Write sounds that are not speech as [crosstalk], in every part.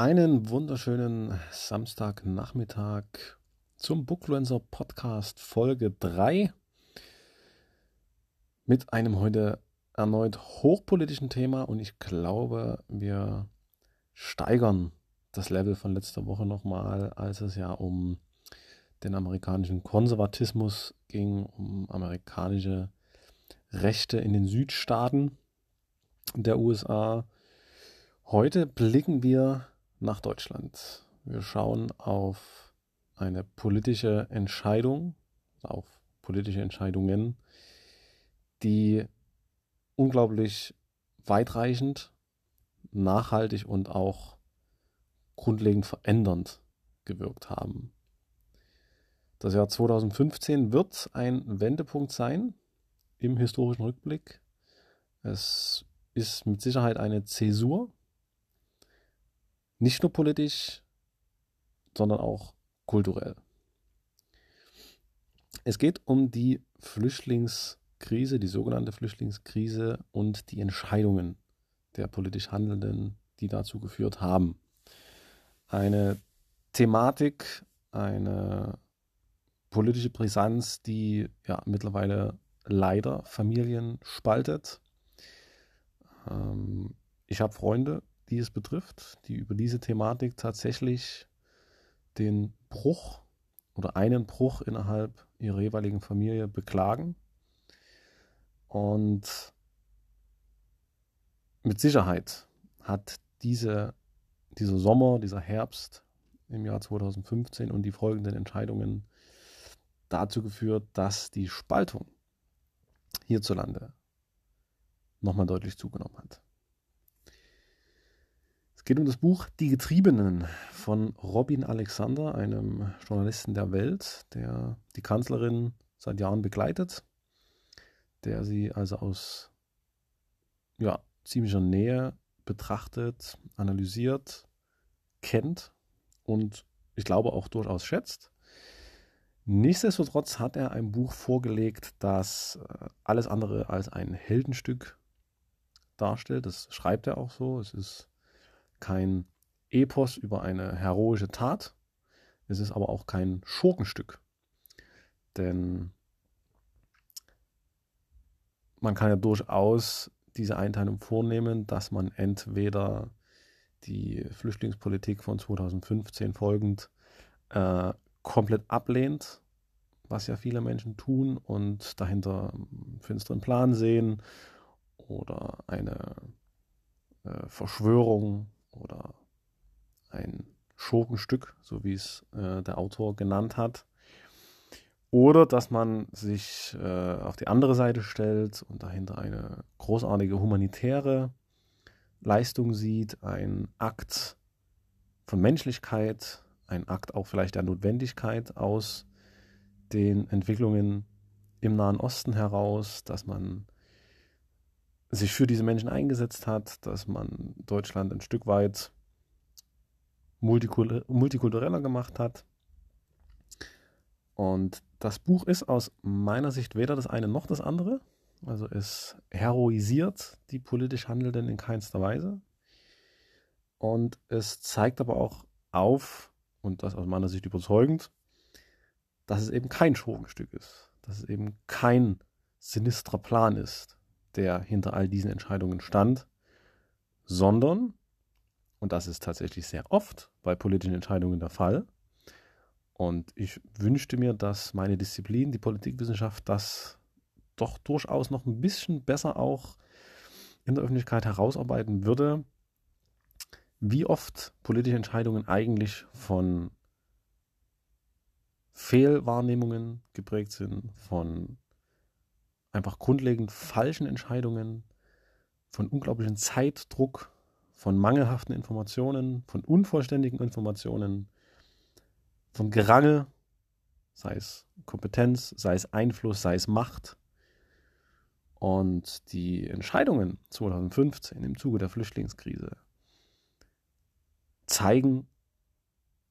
Einen wunderschönen Samstagnachmittag zum Bookfluencer Podcast Folge 3 mit einem heute erneut hochpolitischen Thema und ich glaube, wir steigern das Level von letzter Woche nochmal, als es ja um den amerikanischen Konservatismus ging, um amerikanische Rechte in den Südstaaten der USA. Heute blicken wir nach Deutschland. Wir schauen auf eine politische Entscheidung, auf politische Entscheidungen, die unglaublich weitreichend, nachhaltig und auch grundlegend verändernd gewirkt haben. Das Jahr 2015 wird ein Wendepunkt sein im historischen Rückblick. Es ist mit Sicherheit eine Zäsur nicht nur politisch, sondern auch kulturell. Es geht um die Flüchtlingskrise, die sogenannte Flüchtlingskrise und die Entscheidungen der politisch Handelnden, die dazu geführt haben. Eine Thematik, eine politische Brisanz, die ja mittlerweile leider Familien spaltet. Ähm, ich habe Freunde, die es betrifft, die über diese Thematik tatsächlich den Bruch oder einen Bruch innerhalb ihrer jeweiligen Familie beklagen. Und mit Sicherheit hat diese, dieser Sommer, dieser Herbst im Jahr 2015 und die folgenden Entscheidungen dazu geführt, dass die Spaltung hierzulande nochmal deutlich zugenommen hat geht um das Buch Die Getriebenen von Robin Alexander, einem Journalisten der Welt, der die Kanzlerin seit Jahren begleitet, der sie also aus ja, ziemlicher Nähe betrachtet, analysiert, kennt und ich glaube auch durchaus schätzt. Nichtsdestotrotz hat er ein Buch vorgelegt, das äh, alles andere als ein Heldenstück darstellt. Das schreibt er auch so. Es ist kein Epos über eine heroische Tat. Es ist aber auch kein Schurkenstück. Denn man kann ja durchaus diese Einteilung vornehmen, dass man entweder die Flüchtlingspolitik von 2015 folgend äh, komplett ablehnt, was ja viele Menschen tun und dahinter einen finsteren Plan sehen oder eine äh, Verschwörung oder ein Schurkenstück, so wie es äh, der Autor genannt hat. Oder dass man sich äh, auf die andere Seite stellt und dahinter eine großartige humanitäre Leistung sieht, ein Akt von Menschlichkeit, ein Akt auch vielleicht der Notwendigkeit aus den Entwicklungen im Nahen Osten heraus, dass man sich für diese Menschen eingesetzt hat, dass man Deutschland ein Stück weit multikultureller gemacht hat. Und das Buch ist aus meiner Sicht weder das eine noch das andere. Also es heroisiert die politisch Handelnden in keinster Weise. Und es zeigt aber auch auf, und das aus meiner Sicht überzeugend, dass es eben kein Schurkenstück ist. Dass es eben kein sinistrer Plan ist der hinter all diesen Entscheidungen stand, sondern, und das ist tatsächlich sehr oft bei politischen Entscheidungen der Fall, und ich wünschte mir, dass meine Disziplin, die Politikwissenschaft, das doch durchaus noch ein bisschen besser auch in der Öffentlichkeit herausarbeiten würde, wie oft politische Entscheidungen eigentlich von Fehlwahrnehmungen geprägt sind, von einfach grundlegend falschen Entscheidungen, von unglaublichem Zeitdruck, von mangelhaften Informationen, von unvollständigen Informationen, von Gerangel, sei es Kompetenz, sei es Einfluss, sei es Macht. Und die Entscheidungen 2015 im Zuge der Flüchtlingskrise zeigen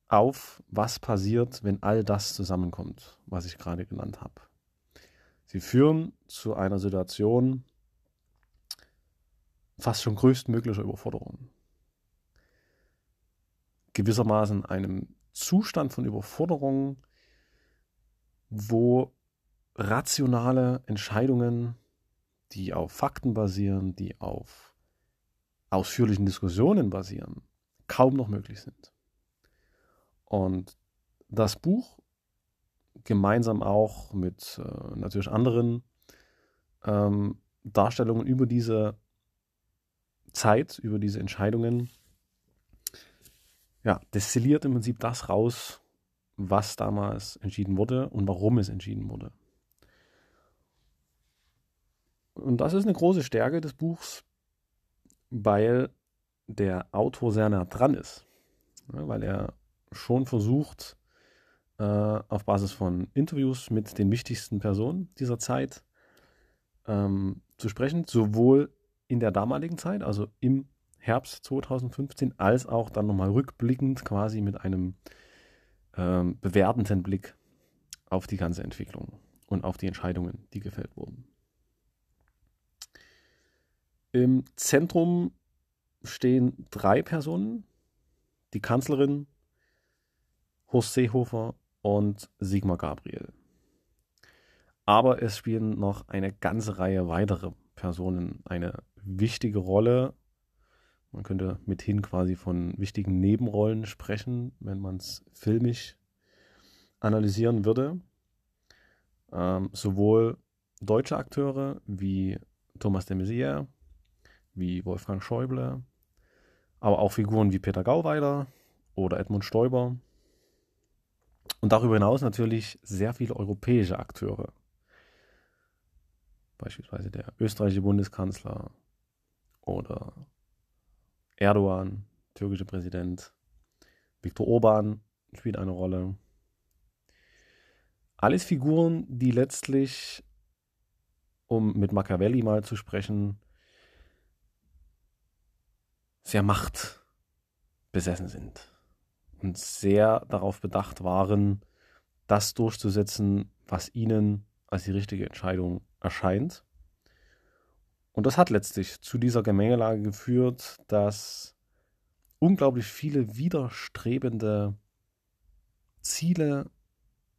auf, was passiert, wenn all das zusammenkommt, was ich gerade genannt habe. Sie führen zu einer Situation fast schon größtmöglicher Überforderung. gewissermaßen einem Zustand von Überforderung, wo rationale Entscheidungen, die auf Fakten basieren, die auf ausführlichen Diskussionen basieren, kaum noch möglich sind. Und das Buch, gemeinsam auch mit äh, natürlich anderen ähm, Darstellungen über diese Zeit, über diese Entscheidungen, ja, destilliert im Prinzip das raus, was damals entschieden wurde und warum es entschieden wurde. Und das ist eine große Stärke des Buchs, weil der Autor sehr nah dran ist. Ja, weil er schon versucht, äh, auf Basis von Interviews mit den wichtigsten Personen dieser Zeit ähm, zu sprechen, sowohl in der damaligen Zeit, also im Herbst 2015, als auch dann nochmal rückblickend quasi mit einem ähm, bewertenden Blick auf die ganze Entwicklung und auf die Entscheidungen, die gefällt wurden. Im Zentrum stehen drei Personen, die Kanzlerin, Horst Seehofer und Sigmar Gabriel. Aber es spielen noch eine ganze Reihe weiterer Personen eine wichtige Rolle. Man könnte mithin quasi von wichtigen Nebenrollen sprechen, wenn man es filmisch analysieren würde. Ähm, sowohl deutsche Akteure wie Thomas de Maizière, wie Wolfgang Schäuble, aber auch Figuren wie Peter Gauweiler oder Edmund Stoiber. Und darüber hinaus natürlich sehr viele europäische Akteure. Beispielsweise der österreichische Bundeskanzler oder Erdogan, türkischer Präsident, Viktor Orban spielt eine Rolle. Alles Figuren, die letztlich, um mit Machiavelli mal zu sprechen, sehr machtbesessen sind und sehr darauf bedacht waren, das durchzusetzen, was ihnen als die richtige Entscheidung erscheint. Und das hat letztlich zu dieser Gemengelage geführt, dass unglaublich viele widerstrebende Ziele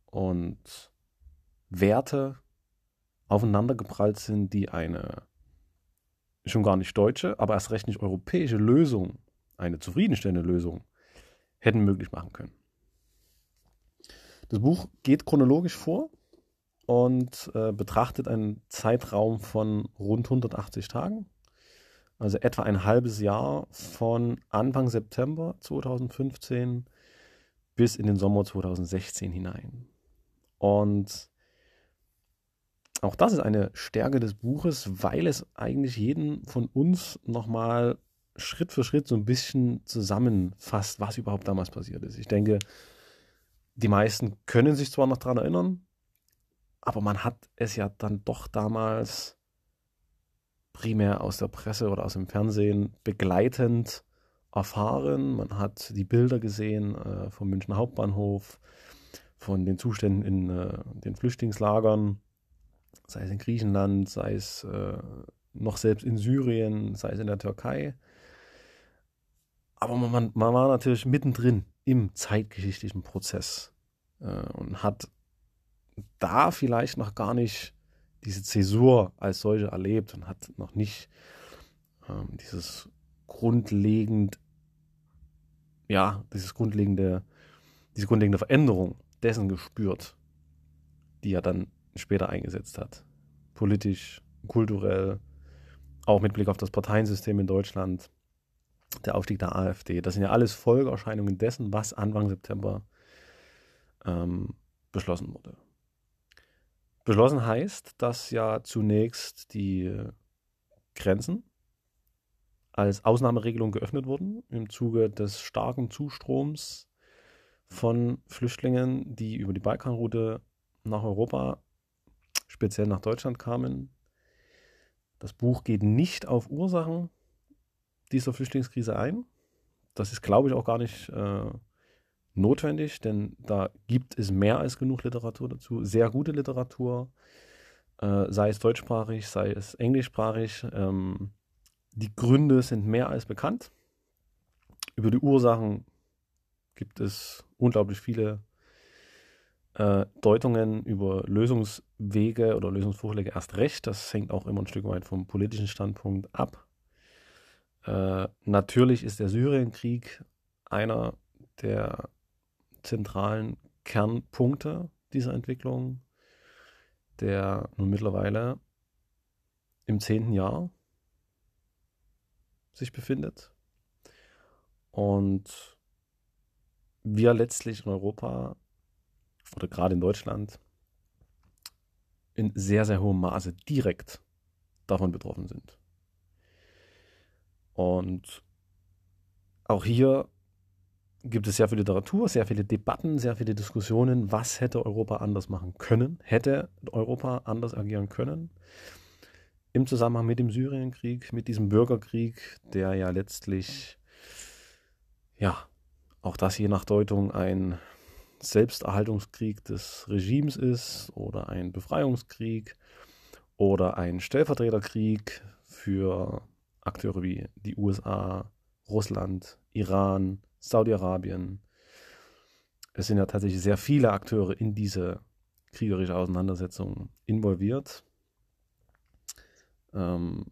und Werte aufeinandergeprallt sind, die eine schon gar nicht deutsche, aber erst recht nicht europäische Lösung, eine zufriedenstellende Lösung, hätten möglich machen können. Das Buch geht chronologisch vor und äh, betrachtet einen Zeitraum von rund 180 Tagen, also etwa ein halbes Jahr von Anfang September 2015 bis in den Sommer 2016 hinein. Und auch das ist eine Stärke des Buches, weil es eigentlich jeden von uns nochmal Schritt für Schritt so ein bisschen zusammenfasst, was überhaupt damals passiert ist. Ich denke, die meisten können sich zwar noch daran erinnern, aber man hat es ja dann doch damals primär aus der Presse oder aus dem Fernsehen begleitend erfahren. Man hat die Bilder gesehen äh, vom Münchner Hauptbahnhof, von den Zuständen in äh, den Flüchtlingslagern sei es in Griechenland, sei es äh, noch selbst in Syrien, sei es in der Türkei. Aber man, man war natürlich mittendrin im zeitgeschichtlichen Prozess äh, und hat da vielleicht noch gar nicht diese Zäsur als solche erlebt und hat noch nicht ähm, dieses grundlegend, ja, dieses grundlegende, diese grundlegende Veränderung dessen gespürt, die ja dann später eingesetzt hat. Politisch, kulturell, auch mit Blick auf das Parteiensystem in Deutschland, der Aufstieg der AfD. Das sind ja alles Folgeerscheinungen dessen, was Anfang September ähm, beschlossen wurde. Beschlossen heißt, dass ja zunächst die Grenzen als Ausnahmeregelung geöffnet wurden im Zuge des starken Zustroms von Flüchtlingen, die über die Balkanroute nach Europa speziell nach Deutschland kamen. Das Buch geht nicht auf Ursachen dieser Flüchtlingskrise ein. Das ist, glaube ich, auch gar nicht äh, notwendig, denn da gibt es mehr als genug Literatur dazu. Sehr gute Literatur, äh, sei es deutschsprachig, sei es englischsprachig. Ähm, die Gründe sind mehr als bekannt. Über die Ursachen gibt es unglaublich viele äh, Deutungen über Lösungswege oder Lösungsvorschläge erst recht. Das hängt auch immer ein Stück weit vom politischen Standpunkt ab. Äh, natürlich ist der Syrienkrieg einer der zentralen Kernpunkte dieser Entwicklung, der nun mittlerweile im zehnten Jahr sich befindet. Und wir letztlich in Europa oder gerade in Deutschland in sehr, sehr hohem Maße direkt davon betroffen sind. Und auch hier gibt es sehr viel Literatur, sehr viele Debatten, sehr viele Diskussionen, was hätte Europa anders machen können, hätte Europa anders agieren können? Im Zusammenhang mit dem Syrienkrieg, mit diesem Bürgerkrieg, der ja letztlich, ja, auch das je nach Deutung ein Selbsterhaltungskrieg des Regimes ist oder ein Befreiungskrieg oder ein Stellvertreterkrieg für Akteure wie die USA, Russland, Iran, Saudi-Arabien. Es sind ja tatsächlich sehr viele Akteure in diese kriegerische Auseinandersetzung involviert. Ähm,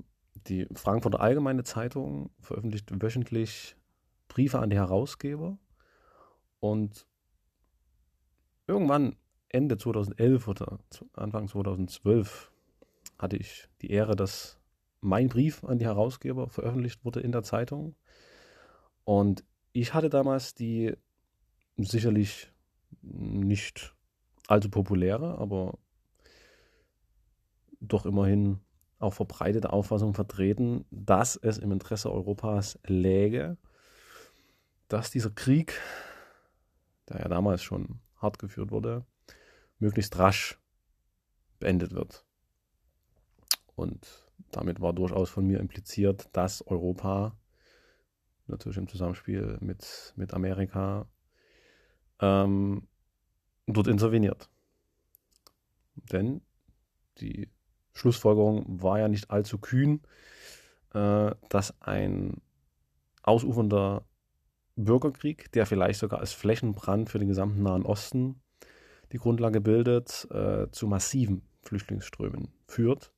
die Frankfurter Allgemeine Zeitung veröffentlicht wöchentlich Briefe an die Herausgeber und irgendwann Ende 2011 oder Anfang 2012 hatte ich die Ehre, dass mein Brief an die Herausgeber veröffentlicht wurde in der Zeitung. Und ich hatte damals die sicherlich nicht allzu populäre, aber doch immerhin auch verbreitete Auffassung vertreten, dass es im Interesse Europas läge, dass dieser Krieg, der ja damals schon hart geführt wurde, möglichst rasch beendet wird. Und damit war durchaus von mir impliziert, dass Europa, natürlich im Zusammenspiel mit, mit Amerika, ähm, dort interveniert. Denn die Schlussfolgerung war ja nicht allzu kühn, äh, dass ein ausufernder Bürgerkrieg, der vielleicht sogar als Flächenbrand für den gesamten Nahen Osten die Grundlage bildet, äh, zu massiven Flüchtlingsströmen führt.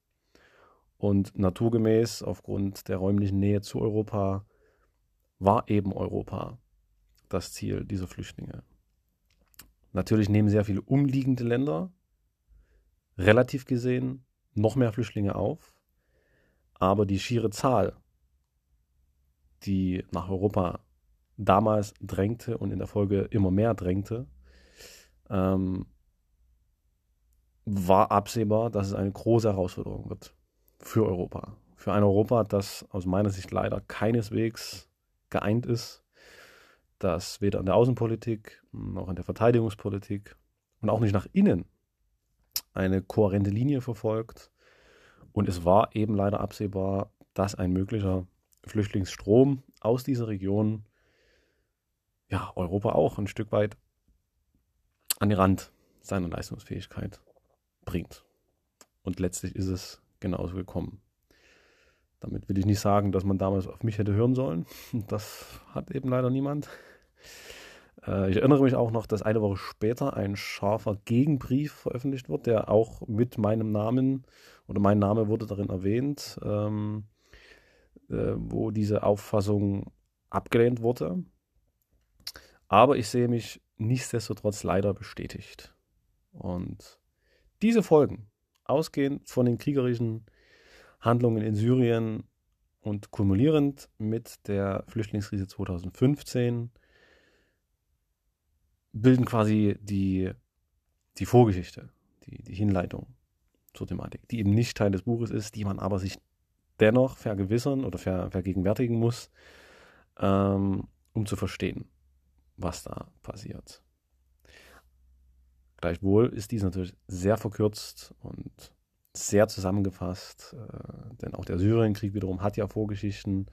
Und naturgemäß, aufgrund der räumlichen Nähe zu Europa, war eben Europa das Ziel dieser Flüchtlinge. Natürlich nehmen sehr viele umliegende Länder relativ gesehen noch mehr Flüchtlinge auf, aber die schiere Zahl, die nach Europa damals drängte und in der Folge immer mehr drängte, ähm, war absehbar, dass es eine große Herausforderung wird für Europa. Für ein Europa, das aus meiner Sicht leider keineswegs geeint ist, das weder an der Außenpolitik noch an der Verteidigungspolitik und auch nicht nach innen eine kohärente Linie verfolgt. Und es war eben leider absehbar, dass ein möglicher Flüchtlingsstrom aus dieser Region ja, Europa auch ein Stück weit an den Rand seiner Leistungsfähigkeit bringt. Und letztlich ist es genauso gekommen. Damit will ich nicht sagen, dass man damals auf mich hätte hören sollen. Das hat eben leider niemand. Äh, ich erinnere mich auch noch, dass eine Woche später ein scharfer Gegenbrief veröffentlicht wird, der auch mit meinem Namen oder mein Name wurde darin erwähnt, ähm, äh, wo diese Auffassung abgelehnt wurde. Aber ich sehe mich nichtsdestotrotz leider bestätigt. Und diese Folgen, ausgehend von den kriegerischen Handlungen in Syrien und kumulierend mit der Flüchtlingskrise 2015, bilden quasi die, die Vorgeschichte, die, die Hinleitung zur Thematik, die eben nicht Teil des Buches ist, die man aber sich dennoch vergewissern oder ver, vergegenwärtigen muss, ähm, um zu verstehen, was da passiert. Gleichwohl ist dies natürlich sehr verkürzt und sehr zusammengefasst, äh, denn auch der Syrienkrieg wiederum hat ja Vorgeschichten,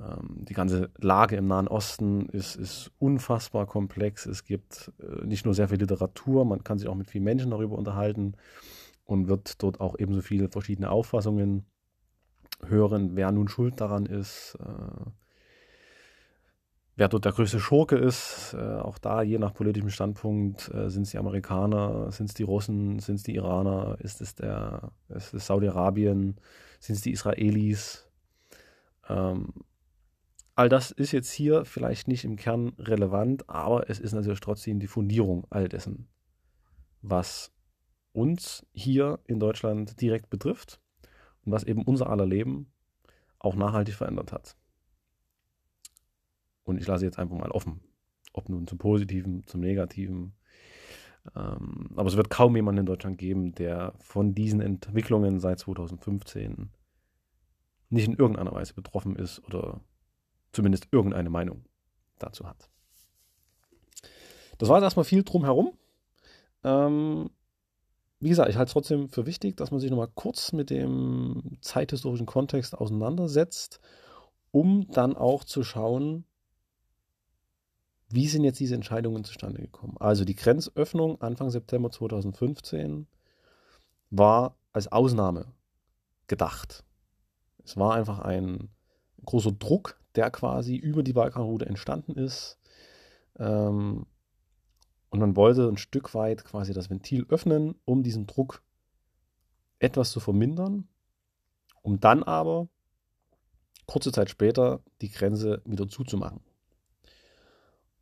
ähm, die ganze Lage im Nahen Osten ist, ist unfassbar komplex. Es gibt äh, nicht nur sehr viel Literatur, man kann sich auch mit vielen Menschen darüber unterhalten und wird dort auch ebenso viele verschiedene Auffassungen hören, wer nun schuld daran ist, äh, wer dort der größte Schurke ist, äh, auch da je nach politischem Standpunkt, äh, sind es die Amerikaner, sind es die Russen, sind es die Iraner, ist es der, ist es Saudi-Arabien, sind es die Israelis. Ähm, all das ist jetzt hier vielleicht nicht im Kern relevant, aber es ist natürlich trotzdem die Fundierung all dessen, was uns hier in Deutschland direkt betrifft und was eben unser aller Leben auch nachhaltig verändert hat. Und ich lasse jetzt einfach mal offen, ob nun zum Positiven, zum Negativen. Ähm, aber es wird kaum jemanden in Deutschland geben, der von diesen Entwicklungen seit 2015 nicht in irgendeiner Weise betroffen ist oder zumindest irgendeine Meinung dazu hat. Das war jetzt erstmal viel drumherum. Ähm, wie gesagt, ich halte es trotzdem für wichtig, dass man sich nochmal kurz mit dem zeithistorischen Kontext auseinandersetzt, um dann auch zu schauen, wie sind jetzt diese Entscheidungen zustande gekommen? Also die Grenzöffnung Anfang September 2015 war als Ausnahme gedacht. Es war einfach ein großer Druck, der quasi über die Balkanroute entstanden ist. Ähm, und man wollte ein Stück weit quasi das Ventil öffnen, um diesen Druck etwas zu vermindern, um dann aber kurze Zeit später die Grenze wieder zuzumachen.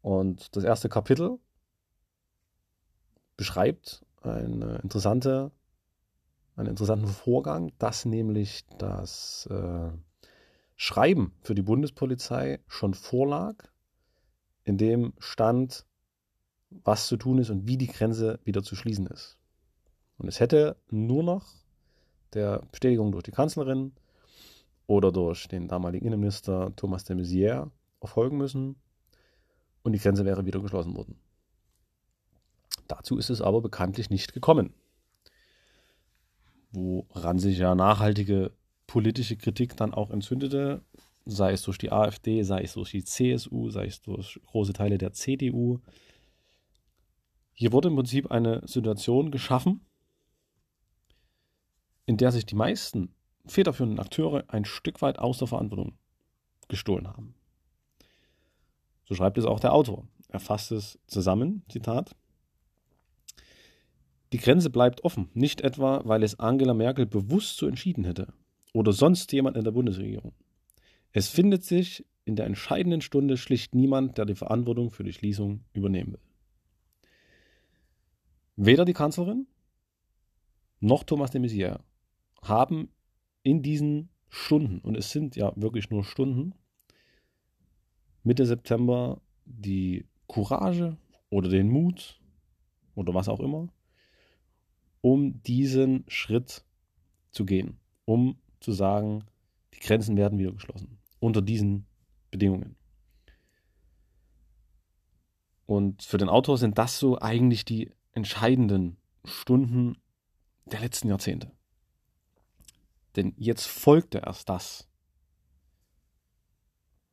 Und das erste Kapitel beschreibt eine interessante, einen interessanten Vorgang, dass nämlich das äh, Schreiben für die Bundespolizei schon vorlag, in dem stand, was zu tun ist und wie die Grenze wieder zu schließen ist. Und es hätte nur noch der Bestätigung durch die Kanzlerin oder durch den damaligen Innenminister Thomas de Maizière erfolgen müssen und die Grenze wäre wieder geschlossen worden. Dazu ist es aber bekanntlich nicht gekommen. Woran sich ja nachhaltige politische Kritik dann auch entzündete, sei es durch die AfD, sei es durch die CSU, sei es durch große Teile der CDU, hier wurde im Prinzip eine Situation geschaffen, in der sich die meisten federführenden Akteure ein Stück weit aus der Verantwortung gestohlen haben. So schreibt es auch der Autor. Er fasst es zusammen, Zitat. Die Grenze bleibt offen, nicht etwa, weil es Angela Merkel bewusst so entschieden hätte oder sonst jemand in der Bundesregierung. Es findet sich in der entscheidenden Stunde schlicht niemand, der die Verantwortung für die Schließung übernehmen will. Weder die Kanzlerin noch Thomas de Maizière haben in diesen Stunden, und es sind ja wirklich nur Stunden, Mitte September die Courage oder den Mut oder was auch immer, um diesen Schritt zu gehen, um zu sagen, die Grenzen werden wieder geschlossen unter diesen Bedingungen. Und für den Autor sind das so eigentlich die entscheidenden Stunden der letzten Jahrzehnte. Denn jetzt folgte erst das,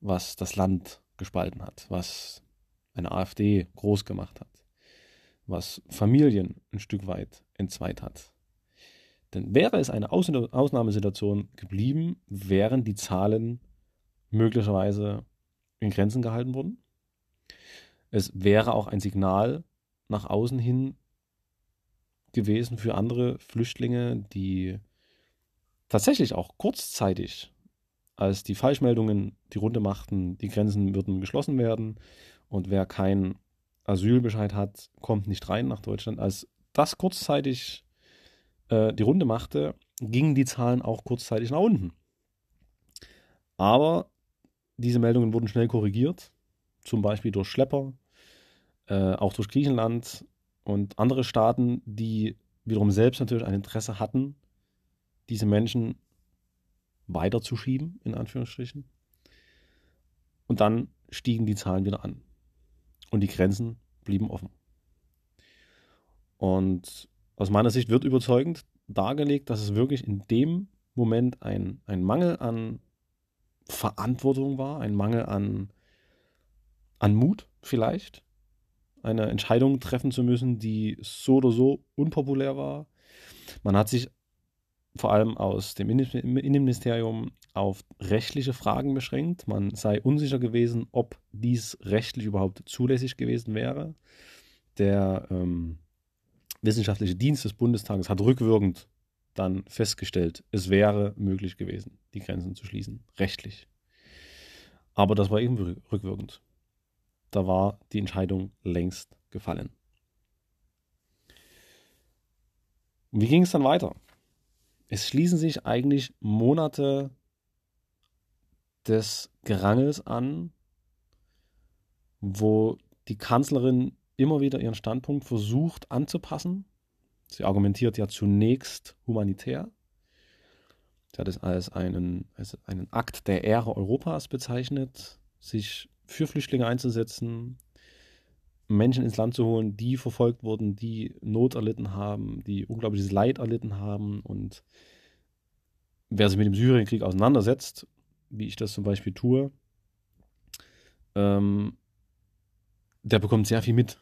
was das Land gespalten hat, was eine AfD groß gemacht hat, was Familien ein Stück weit entzweit hat. Denn wäre es eine Ausnahmesituation geblieben, wären die Zahlen möglicherweise in Grenzen gehalten worden. Es wäre auch ein Signal nach außen hin gewesen für andere Flüchtlinge, die tatsächlich auch kurzzeitig, als die Falschmeldungen die Runde machten, die Grenzen würden geschlossen werden und wer keinen Asylbescheid hat, kommt nicht rein nach Deutschland. Als das kurzzeitig äh, die Runde machte, gingen die Zahlen auch kurzzeitig nach unten. Aber diese Meldungen wurden schnell korrigiert, zum Beispiel durch Schlepper, äh, auch durch Griechenland und andere Staaten, die wiederum selbst natürlich ein Interesse hatten, diese Menschen weiterzuschieben, in Anführungsstrichen. Und dann stiegen die Zahlen wieder an. Und die Grenzen blieben offen. Und aus meiner Sicht wird überzeugend dargelegt, dass es wirklich in dem Moment ein, ein Mangel an Verantwortung war, ein Mangel an, an Mut vielleicht, eine Entscheidung treffen zu müssen, die so oder so unpopulär war. Man hat sich vor allem aus dem Innenministerium auf rechtliche Fragen beschränkt. Man sei unsicher gewesen, ob dies rechtlich überhaupt zulässig gewesen wäre. Der ähm, wissenschaftliche Dienst des Bundestages hat rückwirkend dann festgestellt, es wäre möglich gewesen, die Grenzen zu schließen, rechtlich. Aber das war eben rückwirkend. Da war die Entscheidung längst gefallen. Wie ging es dann weiter? Es schließen sich eigentlich Monate des Gerangels an, wo die Kanzlerin immer wieder ihren Standpunkt versucht anzupassen. Sie argumentiert ja zunächst humanitär. Sie hat es als einen, als einen Akt der Ehre Europas bezeichnet, sich für Flüchtlinge einzusetzen, Menschen ins Land zu holen, die verfolgt wurden, die Not erlitten haben, die unglaubliches Leid erlitten haben. Und wer sich mit dem Syrienkrieg auseinandersetzt, wie ich das zum Beispiel tue, ähm, der bekommt sehr viel mit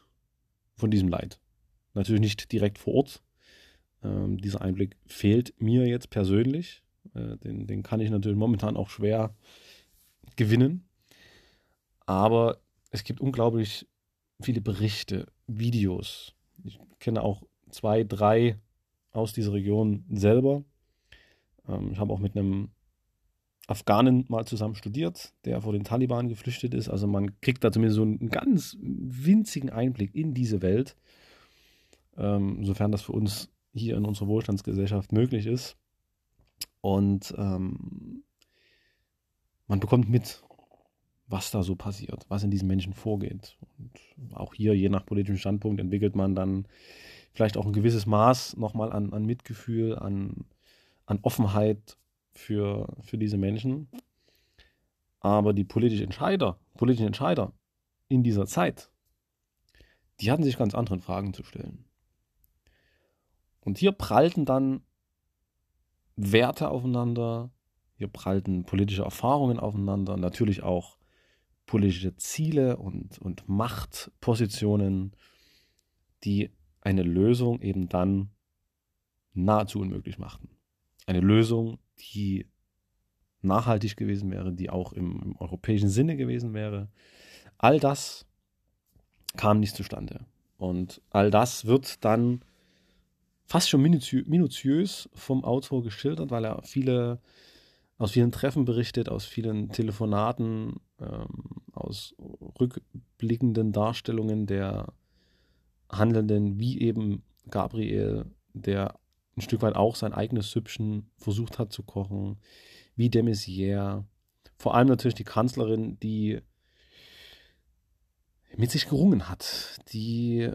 von diesem Leid. Natürlich nicht direkt vor Ort. Ähm, dieser Einblick fehlt mir jetzt persönlich. Äh, den, den kann ich natürlich momentan auch schwer gewinnen. Aber es gibt unglaublich viele Berichte, Videos. Ich kenne auch zwei, drei aus dieser Region selber. Ähm, ich habe auch mit einem Afghanen mal zusammen studiert, der vor den Taliban geflüchtet ist. Also man kriegt da zumindest so einen ganz winzigen Einblick in diese Welt, ähm, sofern das für uns hier in unserer Wohlstandsgesellschaft möglich ist. Und ähm, man bekommt mit, was da so passiert, was in diesen Menschen vorgeht. Und auch hier, je nach politischem Standpunkt, entwickelt man dann vielleicht auch ein gewisses Maß nochmal an, an Mitgefühl, an, an Offenheit für, für diese Menschen. Aber die politischen Entscheider, politischen Entscheider in dieser Zeit, die hatten sich ganz anderen Fragen zu stellen. Und hier prallten dann Werte aufeinander, hier prallten politische Erfahrungen aufeinander, natürlich auch politische Ziele und, und Machtpositionen, die eine Lösung eben dann nahezu unmöglich machten. Eine Lösung, die nachhaltig gewesen wäre, die auch im, im europäischen Sinne gewesen wäre. All das kam nicht zustande. Und all das wird dann fast schon minutiö minutiös vom Autor geschildert, weil er viele aus vielen Treffen berichtet, aus vielen Telefonaten, ähm, aus rückblickenden Darstellungen der Handelnden, wie eben Gabriel, der ein Stück weit auch sein eigenes Süppchen versucht hat zu kochen, wie de vor allem natürlich die Kanzlerin, die mit sich gerungen hat, die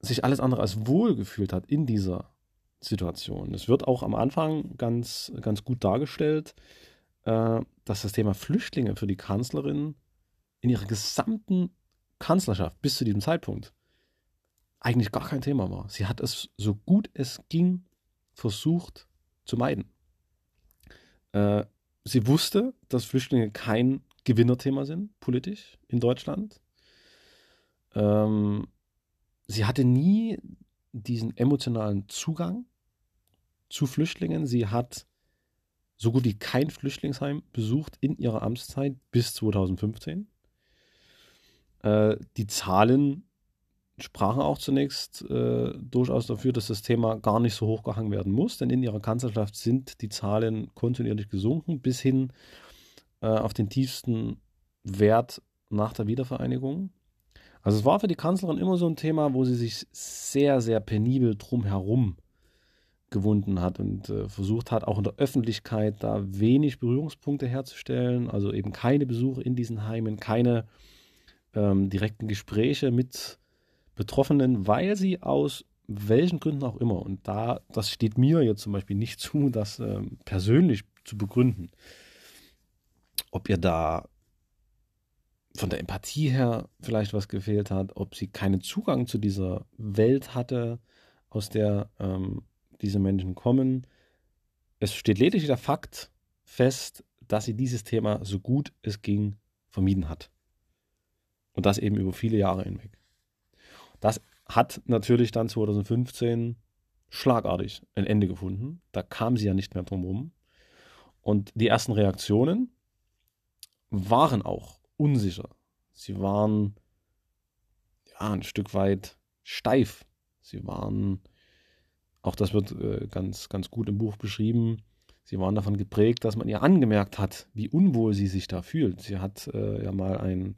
sich alles andere als wohl gefühlt hat in dieser Situation. Es wird auch am Anfang ganz, ganz gut dargestellt, äh, dass das Thema Flüchtlinge für die Kanzlerin in ihrer gesamten Kanzlerschaft bis zu diesem Zeitpunkt eigentlich gar kein Thema war. Sie hat es so gut es ging versucht zu meiden. Äh, sie wusste, dass Flüchtlinge kein Gewinnerthema sind, politisch in Deutschland. Ähm, sie hatte nie diesen emotionalen Zugang zu Flüchtlingen. Sie hat so gut wie kein Flüchtlingsheim besucht in ihrer Amtszeit bis 2015. Äh, die Zahlen sprachen auch zunächst äh, durchaus dafür, dass das Thema gar nicht so hochgehangen werden muss, denn in ihrer Kanzlerschaft sind die Zahlen kontinuierlich gesunken bis hin äh, auf den tiefsten Wert nach der Wiedervereinigung. Also es war für die Kanzlerin immer so ein Thema, wo sie sich sehr, sehr penibel drumherum gewunden hat und äh, versucht hat, auch in der Öffentlichkeit da wenig Berührungspunkte herzustellen, also eben keine Besuche in diesen Heimen, keine ähm, direkten Gespräche mit Betroffenen, weil sie aus welchen Gründen auch immer, und da, das steht mir jetzt zum Beispiel nicht [laughs] zu, das ähm, persönlich zu begründen, ob ihr da von der Empathie her vielleicht was gefehlt hat, ob sie keinen Zugang zu dieser Welt hatte, aus der ähm, diese Menschen kommen. Es steht lediglich der Fakt fest, dass sie dieses Thema so gut es ging vermieden hat. Und das eben über viele Jahre hinweg. Das hat natürlich dann 2015 schlagartig ein Ende gefunden. Da kam sie ja nicht mehr drum rum. Und die ersten Reaktionen waren auch unsicher. Sie waren ja, ein Stück weit steif. Sie waren, auch das wird äh, ganz, ganz gut im Buch beschrieben, sie waren davon geprägt, dass man ihr angemerkt hat, wie unwohl sie sich da fühlt. Sie hat äh, ja mal ein,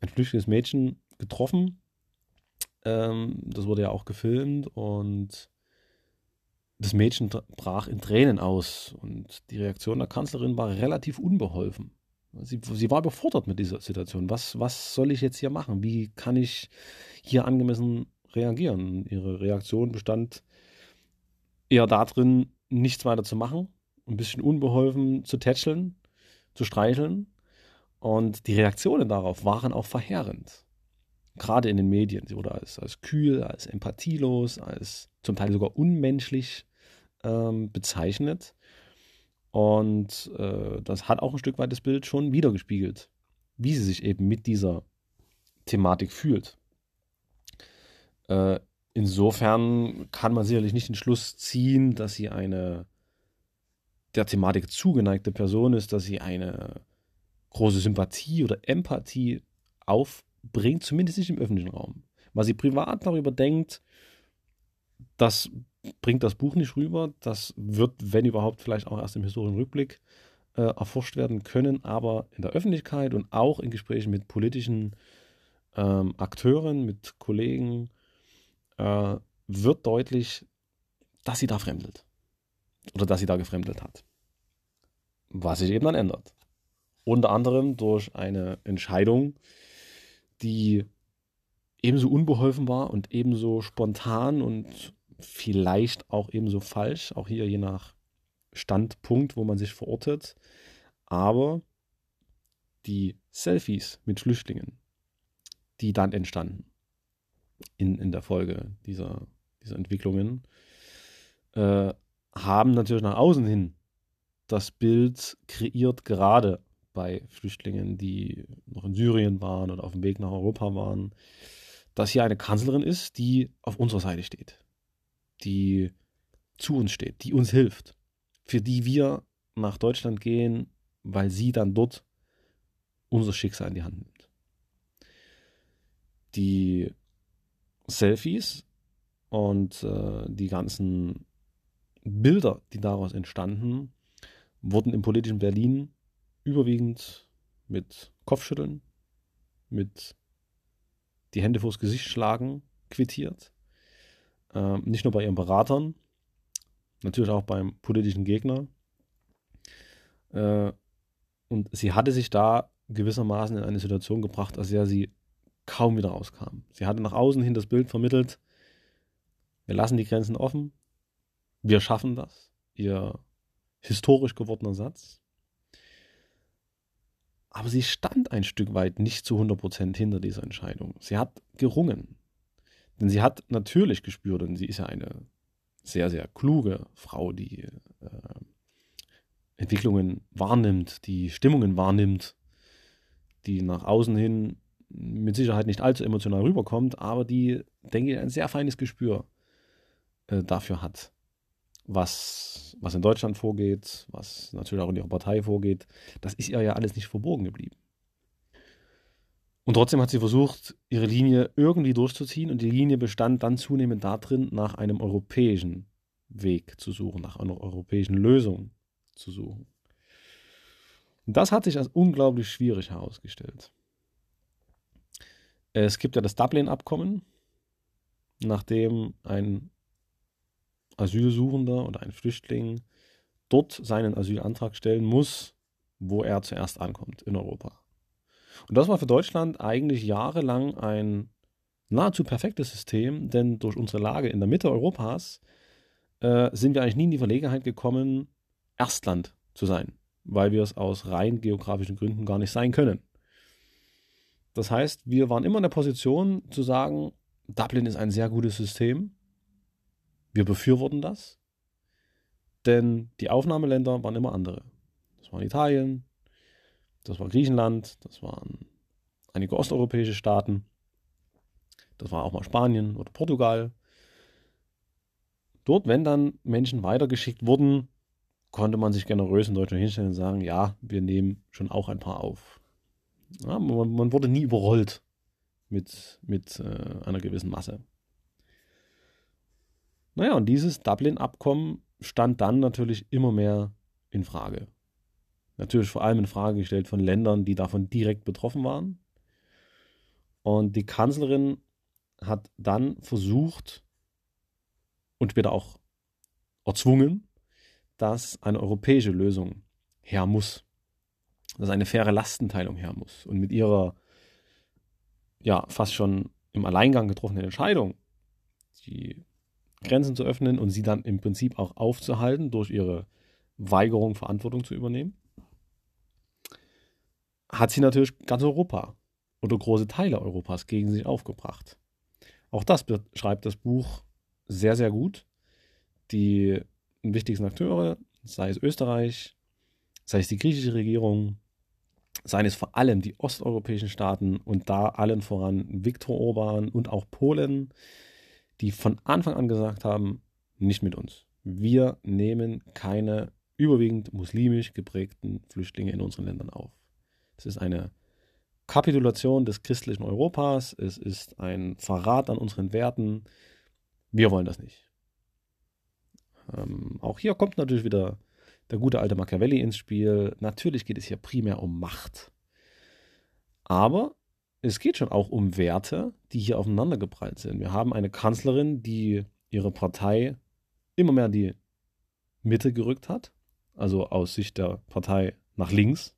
ein flüchtiges Mädchen getroffen. Ähm, das wurde ja auch gefilmt und das Mädchen brach in Tränen aus und die Reaktion der Kanzlerin war relativ unbeholfen. Sie, sie war überfordert mit dieser Situation. Was, was soll ich jetzt hier machen? Wie kann ich hier angemessen reagieren? Ihre Reaktion bestand eher darin, nichts weiter zu machen, ein bisschen unbeholfen zu tätscheln, zu streicheln. Und die Reaktionen darauf waren auch verheerend. Gerade in den Medien. Sie wurde als, als kühl, als empathielos, als zum Teil sogar unmenschlich ähm, bezeichnet. Und äh, das hat auch ein Stück weit das Bild schon wiedergespiegelt, wie sie sich eben mit dieser Thematik fühlt. Äh, insofern kann man sicherlich nicht den Schluss ziehen, dass sie eine der Thematik zugeneigte Person ist, dass sie eine große Sympathie oder Empathie aufbringt, zumindest nicht im öffentlichen Raum. Was sie privat darüber denkt, das bringt das Buch nicht rüber. Das wird, wenn überhaupt, vielleicht auch erst im historischen Rückblick äh, erforscht werden können. Aber in der Öffentlichkeit und auch in Gesprächen mit politischen ähm, Akteuren, mit Kollegen, äh, wird deutlich, dass sie da fremdelt. Oder dass sie da gefremdelt hat. Was sich eben dann ändert. Unter anderem durch eine Entscheidung, die ebenso unbeholfen war und ebenso spontan und vielleicht auch ebenso falsch, auch hier je nach Standpunkt, wo man sich verortet. Aber die Selfies mit Flüchtlingen, die dann entstanden in, in der Folge dieser, dieser Entwicklungen, äh, haben natürlich nach außen hin das Bild kreiert, gerade bei Flüchtlingen, die noch in Syrien waren oder auf dem Weg nach Europa waren, dass hier eine Kanzlerin ist, die auf unserer Seite steht, die zu uns steht, die uns hilft, für die wir nach Deutschland gehen, weil sie dann dort unser Schicksal in die Hand nimmt. Die Selfies und äh, die ganzen Bilder, die daraus entstanden, wurden im politischen Berlin überwiegend mit Kopfschütteln, mit die Hände vors Gesicht schlagen quittiert. Ähm, nicht nur bei ihren Beratern, natürlich auch beim politischen Gegner. Äh, und sie hatte sich da gewissermaßen in eine Situation gebracht, aus der sie kaum wieder rauskam. Sie hatte nach außen hin das Bild vermittelt, wir lassen die Grenzen offen, wir schaffen das. Ihr historisch gewordener Satz. Aber sie stand ein Stück weit nicht zu 100% hinter dieser Entscheidung. Sie hat gerungen. Denn sie hat natürlich gespürt, und sie ist ja eine sehr, sehr kluge Frau, die äh, Entwicklungen wahrnimmt, die Stimmungen wahrnimmt, die nach außen hin mit Sicherheit nicht allzu emotional rüberkommt, aber die, denke ich, ein sehr feines Gespür äh, dafür hat, was, was in Deutschland vorgeht, was natürlich auch in ihrer Partei vorgeht. Das ist ihr ja alles nicht verborgen geblieben. Und trotzdem hat sie versucht, ihre Linie irgendwie durchzuziehen und die Linie bestand dann zunehmend darin, nach einem europäischen Weg zu suchen, nach einer europäischen Lösung zu suchen. Und das hat sich als unglaublich schwierig herausgestellt. Es gibt ja das Dublin-Abkommen, nachdem ein Asylsuchender oder ein Flüchtling dort seinen Asylantrag stellen muss, wo er zuerst ankommt in Europa. Und das war für Deutschland eigentlich jahrelang ein nahezu perfektes System, denn durch unsere Lage in der Mitte Europas äh, sind wir eigentlich nie in die Verlegenheit gekommen, Erstland zu sein, weil wir es aus rein geografischen Gründen gar nicht sein können. Das heißt, wir waren immer in der Position zu sagen, Dublin ist ein sehr gutes System. Wir befürworten das, denn die Aufnahmeländer waren immer andere. Das waren Italien, das war Griechenland, das waren einige osteuropäische Staaten, das war auch mal Spanien oder Portugal. dort, wenn dann Menschen weitergeschickt wurden, konnte man sich generös in Deutschland hinstellen und sagen, ja, wir nehmen schon auch ein paar auf. Ja, man, man, wurde nie überrollt mit, mit äh, einer gewissen Masse. Naja, und dieses Dublin-Abkommen stand dann natürlich immer mehr in Frage. Natürlich vor allem in Frage gestellt von Ländern, die davon direkt betroffen waren. Und die Kanzlerin hat dann versucht und später auch erzwungen, dass eine europäische Lösung her muss. Dass eine faire Lastenteilung her muss. Und mit ihrer ja fast schon im Alleingang getroffenen Entscheidung, die Grenzen zu öffnen und sie dann im Prinzip auch aufzuhalten durch ihre Weigerung, Verantwortung zu übernehmen, hat sie natürlich ganz Europa oder große Teile Europas gegen sich aufgebracht. Auch das beschreibt das Buch sehr, sehr gut. Die wichtigsten Akteure, sei es Österreich, sei es die griechische Regierung, seien es vor allem die osteuropäischen Staaten und da allen voran Viktor Orban und auch Polen, die von Anfang an gesagt haben, nicht mit uns. Wir nehmen keine überwiegend muslimisch geprägten Flüchtlinge in unseren Ländern auf. Es ist eine Kapitulation des christlichen Europas, es ist ein Verrat an unseren Werten. Wir wollen das nicht. Ähm, auch hier kommt natürlich wieder der gute alte Machiavelli ins Spiel. Natürlich geht es hier primär um Macht. Aber es geht schon auch um Werte, die hier aufeinandergeprallt sind. Wir haben eine Kanzlerin, die ihre Partei immer mehr in die Mitte gerückt hat, also aus Sicht der Partei nach links.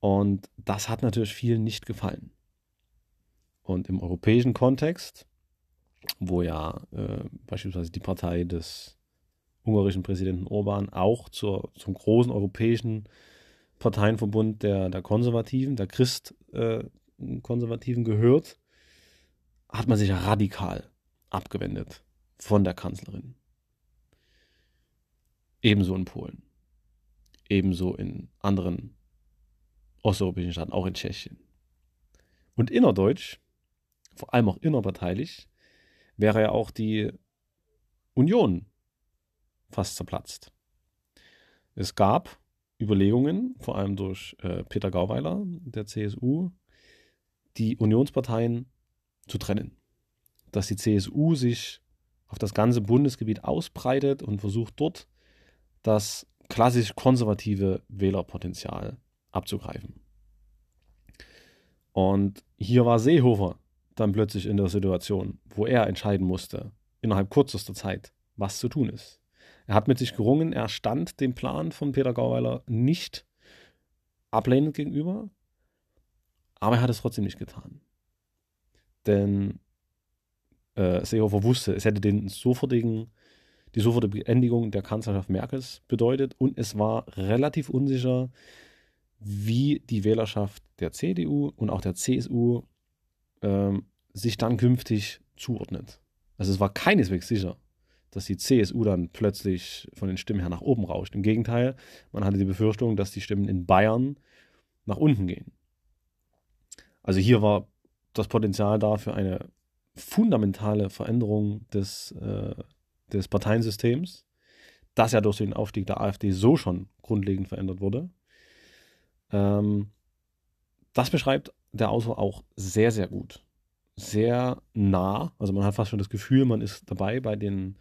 Und das hat natürlich vielen nicht gefallen. Und im europäischen Kontext, wo ja äh, beispielsweise die Partei des ungarischen Präsidenten Orban auch zur, zum großen europäischen Parteienverbund der, der Konservativen, der Christkonservativen äh, gehört, hat man sich radikal abgewendet von der Kanzlerin. Ebenso in Polen, ebenso in anderen osteuropäischen Staaten, auch in Tschechien. Und innerdeutsch, vor allem auch innerparteilich, wäre ja auch die Union fast zerplatzt. Es gab Überlegungen, vor allem durch äh, Peter Gauweiler der CSU, die Unionsparteien zu trennen. Dass die CSU sich auf das ganze Bundesgebiet ausbreitet und versucht dort das klassisch konservative Wählerpotenzial abzugreifen. Und hier war Seehofer dann plötzlich in der Situation, wo er entscheiden musste, innerhalb kürzester Zeit, was zu tun ist. Er hat mit sich gerungen, er stand dem Plan von Peter Gauweiler nicht ablehnend gegenüber, aber er hat es trotzdem nicht getan. Denn äh, Seehofer wusste, es hätte den sofortigen, die sofortige Beendigung der Kanzlerschaft Merkels bedeutet und es war relativ unsicher, wie die Wählerschaft der CDU und auch der CSU ähm, sich dann künftig zuordnet. Also es war keineswegs sicher, dass die CSU dann plötzlich von den Stimmen her nach oben rauscht. Im Gegenteil, man hatte die Befürchtung, dass die Stimmen in Bayern nach unten gehen. Also hier war das Potenzial da für eine fundamentale Veränderung des, äh, des Parteiensystems, das ja durch den Aufstieg der AfD so schon grundlegend verändert wurde. Ähm, das beschreibt der Autor auch sehr, sehr gut. Sehr nah. Also man hat fast schon das Gefühl, man ist dabei bei den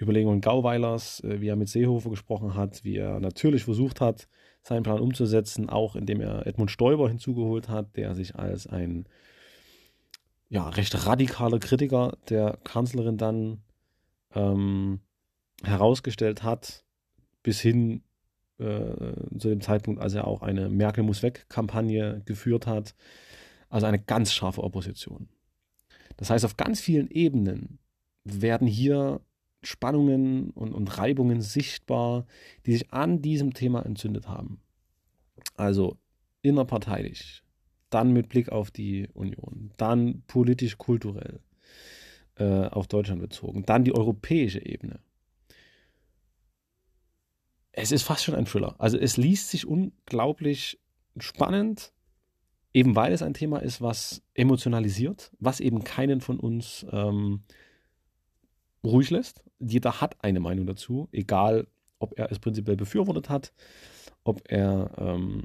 Überlegungen Gauweilers, äh, wie er mit Seehofer gesprochen hat, wie er natürlich versucht hat, seinen Plan umzusetzen, auch indem er Edmund Stoiber hinzugeholt hat, der sich als ein ja, recht radikaler Kritiker der Kanzlerin dann ähm, herausgestellt hat, bis hin äh, zu dem Zeitpunkt, als er auch eine Merkel muss weg-Kampagne geführt hat. Also eine ganz scharfe Opposition. Das heißt, auf ganz vielen Ebenen werden hier Spannungen und, und Reibungen sichtbar, die sich an diesem Thema entzündet haben. Also innerparteilich, dann mit Blick auf die Union, dann politisch-kulturell äh, auf Deutschland bezogen, dann die europäische Ebene es ist fast schon ein Thriller. Also es liest sich unglaublich spannend, eben weil es ein Thema ist, was emotionalisiert, was eben keinen von uns ähm, ruhig lässt. Jeder hat eine Meinung dazu, egal ob er es prinzipiell befürwortet hat, ob er ähm,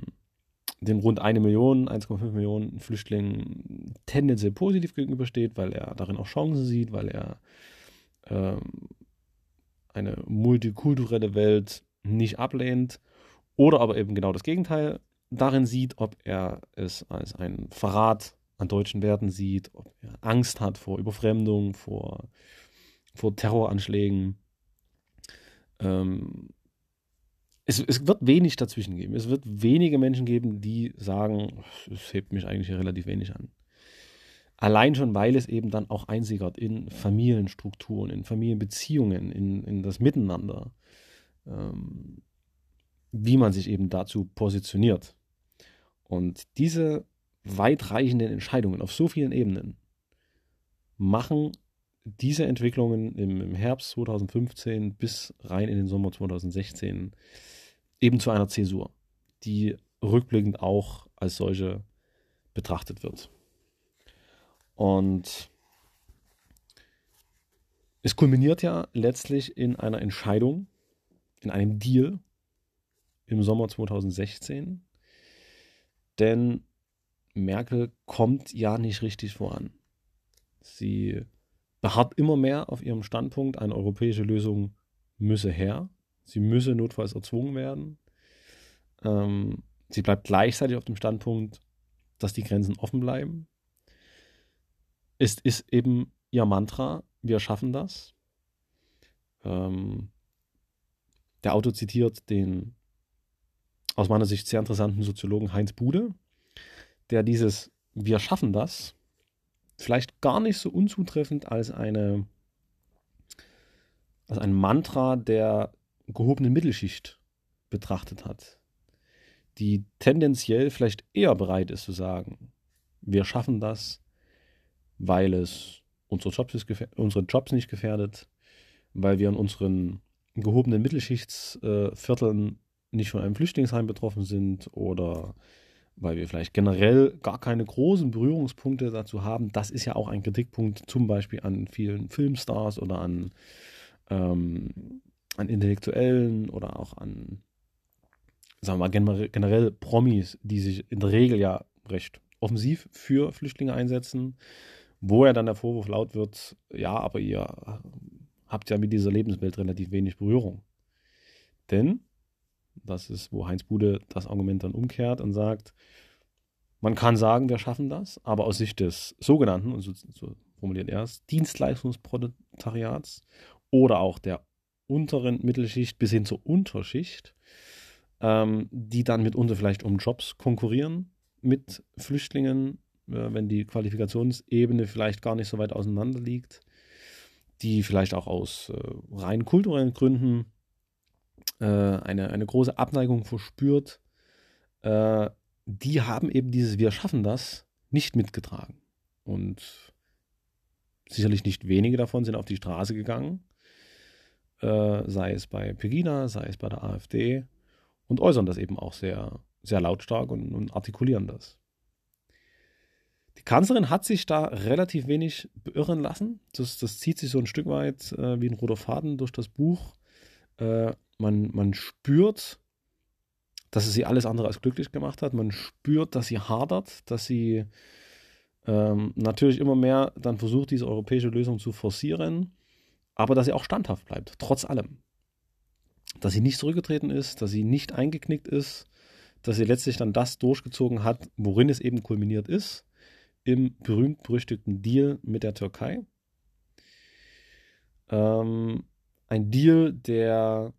den rund eine Million, 1,5 Millionen Flüchtlingen tendenziell positiv gegenübersteht, weil er darin auch Chancen sieht, weil er ähm, eine multikulturelle Welt nicht ablehnt oder aber eben genau das Gegenteil darin sieht, ob er es als einen Verrat an deutschen Werten sieht, ob er Angst hat vor Überfremdung, vor, vor Terroranschlägen. Ähm, es, es, wird wenig dazwischen geben. Es wird wenige Menschen geben, die sagen, es hebt mich eigentlich relativ wenig an. Allein schon, weil es eben dann auch einsickert in Familienstrukturen, in Familienbeziehungen, in, in das Miteinander, ähm, wie man sich eben dazu positioniert. Und diese weitreichenden Entscheidungen auf so vielen Ebenen machen diese Entwicklungen im, im Herbst 2015 bis rein in den Sommer 2016 eben zu einer Zäsur, die rückblickend auch als solche betrachtet wird. Und es kulminiert ja letztlich in einer Entscheidung, in einem Deal im Sommer 2016, denn Merkel kommt ja nicht richtig voran. Sie beharrt immer mehr auf ihrem Standpunkt, eine europäische Lösung müsse her. Sie müsse notfalls erzwungen werden. Ähm, sie bleibt gleichzeitig auf dem Standpunkt, dass die Grenzen offen bleiben. Es ist eben ihr Mantra, wir schaffen das. Ähm, der Autor zitiert den aus meiner Sicht sehr interessanten Soziologen Heinz Bude, der dieses Wir schaffen das vielleicht gar nicht so unzutreffend als eine als ein Mantra der gehobenen Mittelschicht betrachtet hat, die tendenziell vielleicht eher bereit ist zu sagen, wir schaffen das, weil es unsere Jobs, unsere Jobs nicht gefährdet, weil wir in unseren gehobenen Mittelschichtsvierteln nicht von einem Flüchtlingsheim betroffen sind oder weil wir vielleicht generell gar keine großen Berührungspunkte dazu haben. Das ist ja auch ein Kritikpunkt zum Beispiel an vielen Filmstars oder an, ähm, an Intellektuellen oder auch an, sagen wir mal, generell Promis, die sich in der Regel ja recht offensiv für Flüchtlinge einsetzen, wo ja dann der Vorwurf laut wird, ja, aber ihr habt ja mit dieser Lebenswelt relativ wenig Berührung. Denn das ist, wo Heinz Bude das Argument dann umkehrt und sagt, man kann sagen, wir schaffen das, aber aus Sicht des sogenannten, und so, so formuliert er es, Dienstleistungsproletariats oder auch der unteren Mittelschicht bis hin zur Unterschicht, ähm, die dann mitunter vielleicht um Jobs konkurrieren mit Flüchtlingen, äh, wenn die Qualifikationsebene vielleicht gar nicht so weit auseinander liegt, die vielleicht auch aus äh, rein kulturellen Gründen äh, eine, eine große Abneigung verspürt, äh, die haben eben dieses Wir schaffen das nicht mitgetragen. Und sicherlich nicht wenige davon sind auf die Straße gegangen, äh, sei es bei Pegida, sei es bei der AfD, und äußern das eben auch sehr, sehr lautstark und, und artikulieren das. Die Kanzlerin hat sich da relativ wenig beirren lassen. Das, das zieht sich so ein Stück weit äh, wie ein roter Faden durch das Buch. Äh, man, man spürt, dass es sie alles andere als glücklich gemacht hat. Man spürt, dass sie hadert, dass sie ähm, natürlich immer mehr dann versucht, diese europäische Lösung zu forcieren, aber dass sie auch standhaft bleibt, trotz allem. Dass sie nicht zurückgetreten ist, dass sie nicht eingeknickt ist, dass sie letztlich dann das durchgezogen hat, worin es eben kulminiert ist, im berühmt-berüchtigten Deal mit der Türkei. Ähm, ein Deal, der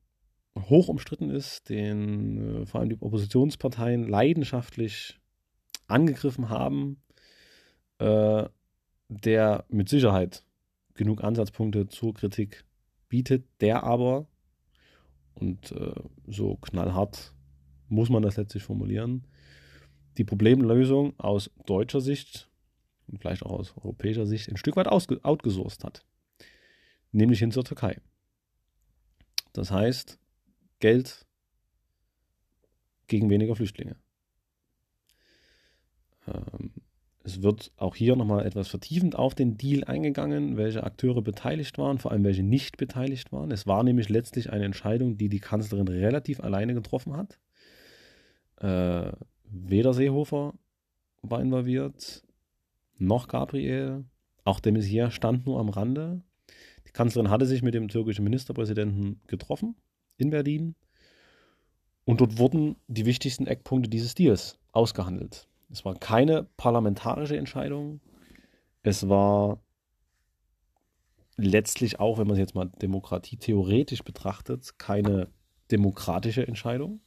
hoch umstritten ist, den äh, vor allem die Oppositionsparteien leidenschaftlich angegriffen haben, äh, der mit Sicherheit genug Ansatzpunkte zur Kritik bietet, der aber, und äh, so knallhart muss man das letztlich formulieren, die Problemlösung aus deutscher Sicht und vielleicht auch aus europäischer Sicht ein Stück weit outgesourced hat, nämlich hin zur Türkei. Das heißt, Geld gegen weniger Flüchtlinge. Ähm, Es wird auch hier nochmal etwas vertiefend auf den Deal eingegangen, welche Akteure beteiligt waren, vor allem welche nicht beteiligt waren. Es war nämlich letztlich eine Entscheidung, die die Kanzlerin relativ alleine getroffen hat. Äh, weder Seehofer war involviert, noch Gabriel. Auch de Maizière stand nur am Rande. Die Kanzlerin hatte sich mit dem türkischen Ministerpräsidenten getroffen in Berlin. Und dort wurden die wichtigsten Eckpunkte dieses Deals ausgehandelt. Es war keine parlamentarische Entscheidung. Es war letztlich auch, wenn man es jetzt mal Demokratie theoretisch betrachtet, keine demokratische Entscheidung.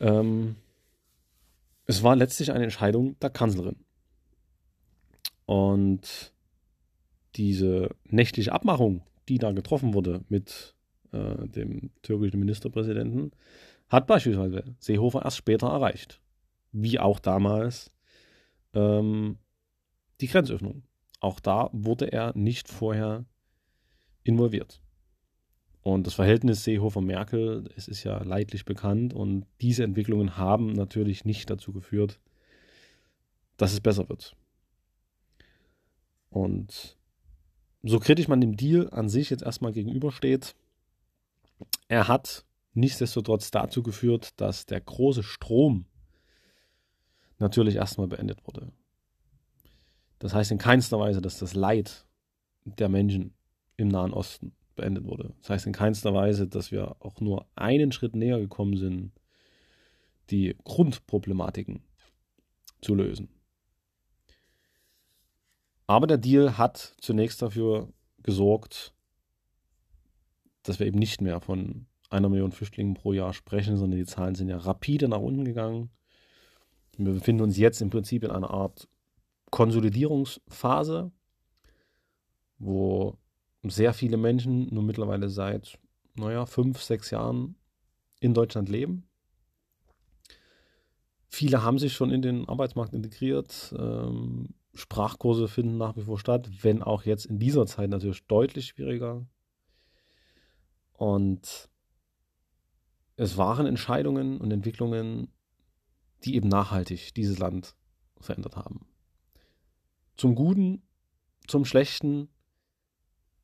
Ähm, es war letztlich eine Entscheidung der Kanzlerin. Und diese nächtliche Abmachung, die da getroffen wurde mit äh, dem türkischen Ministerpräsidenten, hat beispielsweise Seehofer erst später erreicht wie auch damals ähm, die Grenzöffnung. Auch da wurde er nicht vorher involviert. Und das Verhältnis Seehofer-Merkel, es ist ja leidlich bekannt und diese Entwicklungen haben natürlich nicht dazu geführt, dass es besser wird. Und so kritisch man dem Deal an sich jetzt erstmal gegenübersteht, er hat nichtsdestotrotz dazu geführt, dass der große Strom natürlich erstmal beendet wurde. Das heißt in keinster Weise, dass das Leid der Menschen im Nahen Osten beendet wurde. Das heißt in keinster Weise, dass wir auch nur einen Schritt näher gekommen sind, die Grundproblematiken zu lösen. Aber der Deal hat zunächst dafür gesorgt, dass wir eben nicht mehr von einer Million Flüchtlingen pro Jahr sprechen, sondern die Zahlen sind ja rapide nach unten gegangen. Wir befinden uns jetzt im Prinzip in einer Art Konsolidierungsphase, wo sehr viele Menschen nun mittlerweile seit, naja, fünf, sechs Jahren in Deutschland leben. Viele haben sich schon in den Arbeitsmarkt integriert. Ähm, Sprachkurse finden nach wie vor statt, wenn auch jetzt in dieser Zeit natürlich deutlich schwieriger. Und es waren Entscheidungen und Entwicklungen, die eben nachhaltig dieses Land verändert haben. Zum Guten, zum Schlechten,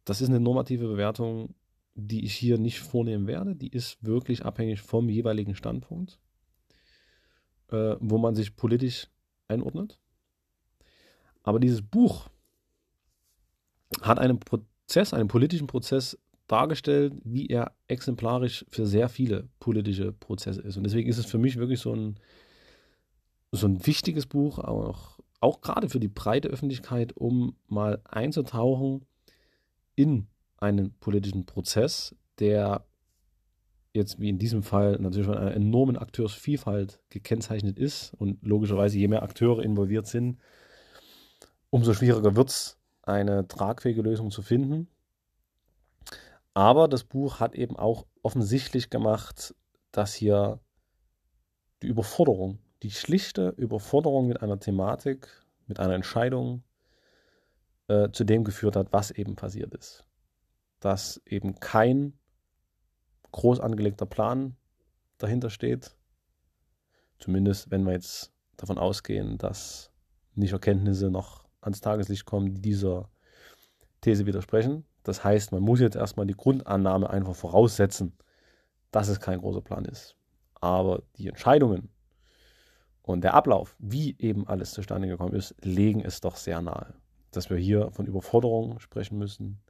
das ist eine normative Bewertung, die ich hier nicht vornehmen werde. Die ist wirklich abhängig vom jeweiligen Standpunkt, äh, wo man sich politisch einordnet. Aber dieses Buch hat einen Prozess, einen politischen Prozess dargestellt, wie er exemplarisch für sehr viele politische Prozesse ist. Und deswegen ist es für mich wirklich so ein so ein wichtiges Buch, auch, auch gerade für die breite Öffentlichkeit, um mal einzutauchen in einen politischen Prozess, der jetzt wie in diesem Fall natürlich von einer enormen Akteursvielfalt gekennzeichnet ist und logischerweise je mehr Akteure involviert sind, umso schwieriger wird es, eine tragfähige Lösung zu finden. Aber das Buch hat eben auch offensichtlich gemacht, dass hier die Überforderung die schlichte Überforderung mit einer Thematik, mit einer Entscheidung äh, zu dem geführt hat, was eben passiert ist. Dass eben kein groß angelegter Plan dahinter steht. Zumindest wenn wir jetzt davon ausgehen, dass nicht Erkenntnisse noch ans Tageslicht kommen, die dieser These widersprechen. Das heißt, man muss jetzt erstmal die Grundannahme einfach voraussetzen, dass es kein großer Plan ist. Aber die Entscheidungen, und der Ablauf, wie eben alles zustande gekommen ist, legen es doch sehr nahe, dass wir hier von Überforderung sprechen müssen.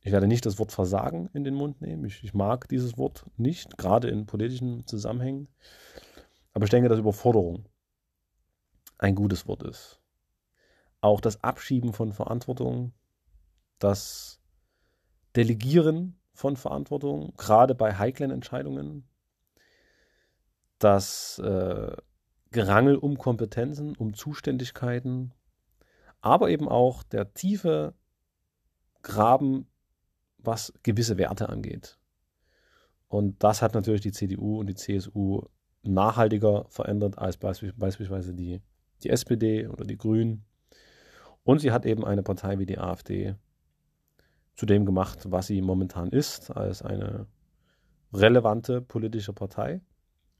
Ich werde nicht das Wort Versagen in den Mund nehmen. Ich, ich mag dieses Wort nicht, gerade in politischen Zusammenhängen. Aber ich denke, dass Überforderung ein gutes Wort ist. Auch das Abschieben von Verantwortung, das Delegieren von Verantwortung, gerade bei heiklen Entscheidungen, das äh, Gerangel um Kompetenzen, um Zuständigkeiten, aber eben auch der tiefe Graben, was gewisse Werte angeht. Und das hat natürlich die CDU und die CSU nachhaltiger verändert als beispielsweise die, die SPD oder die Grünen. Und sie hat eben eine Partei wie die AfD zu dem gemacht, was sie momentan ist, als eine relevante politische Partei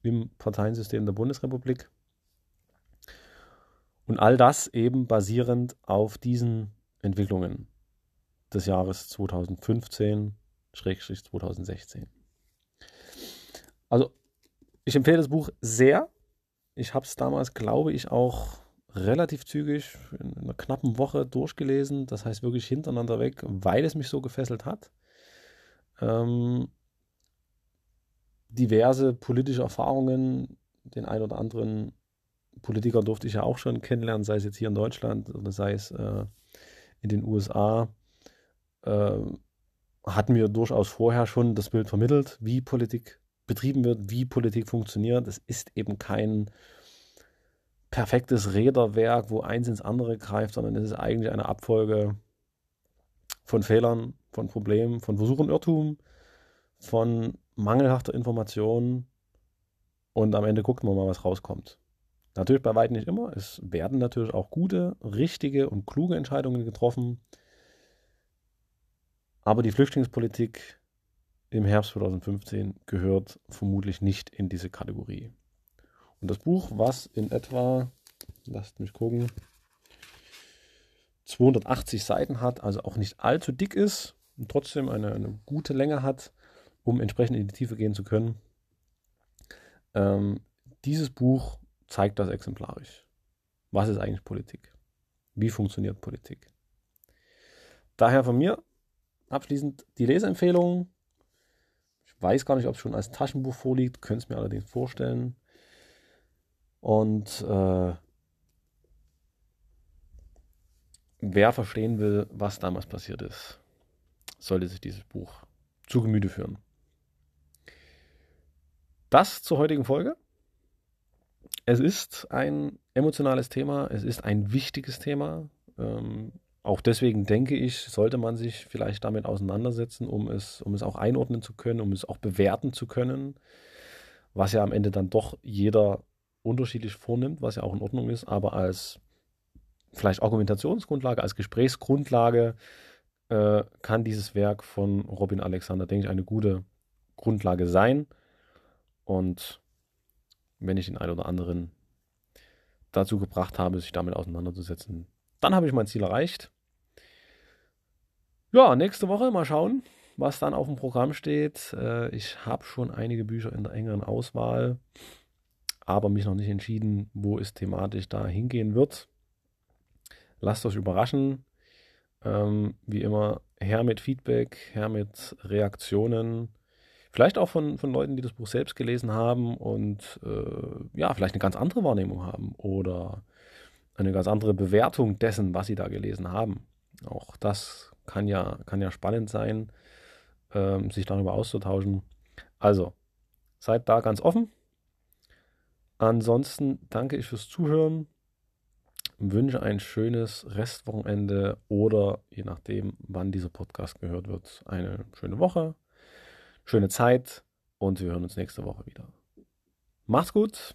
im Parteiensystem der Bundesrepublik. Und all das eben basierend auf diesen Entwicklungen des Jahres 2015-2016. Also, ich empfehle das Buch sehr. Ich habe es damals, glaube ich, auch relativ zügig in einer knappen Woche durchgelesen. Das heißt wirklich hintereinander weg, weil es mich so gefesselt hat. Ähm, diverse politische Erfahrungen, den ein oder anderen Politiker durfte ich ja auch schon kennenlernen, sei es jetzt hier in Deutschland oder sei es äh, in den USA, äh, hatten wir durchaus vorher schon das Bild vermittelt, wie Politik betrieben wird, wie Politik funktioniert. Es ist eben kein perfektes Räderwerk, wo eins ins andere greift, sondern es ist eigentlich eine Abfolge von Fehlern, von Problemen, von Versuchen, Irrtum, von mangelhafter Information und am Ende gucken wir mal, was rauskommt. Natürlich bei weitem nicht immer. Es werden natürlich auch gute, richtige und kluge Entscheidungen getroffen. Aber die Flüchtlingspolitik im Herbst 2015 gehört vermutlich nicht in diese Kategorie. Und das Buch, was in etwa, lasst mich gucken, 280 Seiten hat, also auch nicht allzu dick ist und trotzdem eine, eine gute Länge hat, um entsprechend in die Tiefe gehen zu können. Ähm, dieses Buch zeigt das exemplarisch. Was ist eigentlich Politik? Wie funktioniert Politik? Daher von mir abschließend die Leseempfehlung. Ich weiß gar nicht, ob es schon als Taschenbuch vorliegt, könnte es mir allerdings vorstellen. Und äh, wer verstehen will, was damals passiert ist, sollte sich dieses Buch zu Gemüte führen. Das zur heutigen Folge. Es ist ein emotionales Thema, es ist ein wichtiges Thema. Ähm, auch deswegen denke ich, sollte man sich vielleicht damit auseinandersetzen, um es, um es auch einordnen zu können, um es auch bewerten zu können, was ja am Ende dann doch jeder unterschiedlich vornimmt, was ja auch in Ordnung ist, aber als vielleicht Argumentationsgrundlage, als Gesprächsgrundlage äh, kann dieses Werk von Robin Alexander, denke ich, eine gute Grundlage sein. Und wenn ich den einen oder anderen dazu gebracht habe, sich damit auseinanderzusetzen, dann habe ich mein Ziel erreicht. Ja, nächste Woche mal schauen, was dann auf dem Programm steht. Äh, ich habe schon einige Bücher in der engeren Auswahl, aber mich noch nicht entschieden, wo es thematisch da hingehen wird. Lasst euch überraschen. Ähm, wie immer, her mit Feedback, her mit Reaktionen. Vielleicht auch von, von Leuten, die das Buch selbst gelesen haben und äh, ja, vielleicht eine ganz andere Wahrnehmung haben oder eine ganz andere Bewertung dessen, was sie da gelesen haben. Auch das kann ja, kann ja spannend sein, ähm, sich darüber auszutauschen. Also, seid da ganz offen. Ansonsten danke ich fürs Zuhören. Wünsche ein schönes Restwochenende oder je nachdem, wann dieser Podcast gehört wird, eine schöne Woche schöne Zeit und wir hören uns nächste Woche wieder. Macht's gut.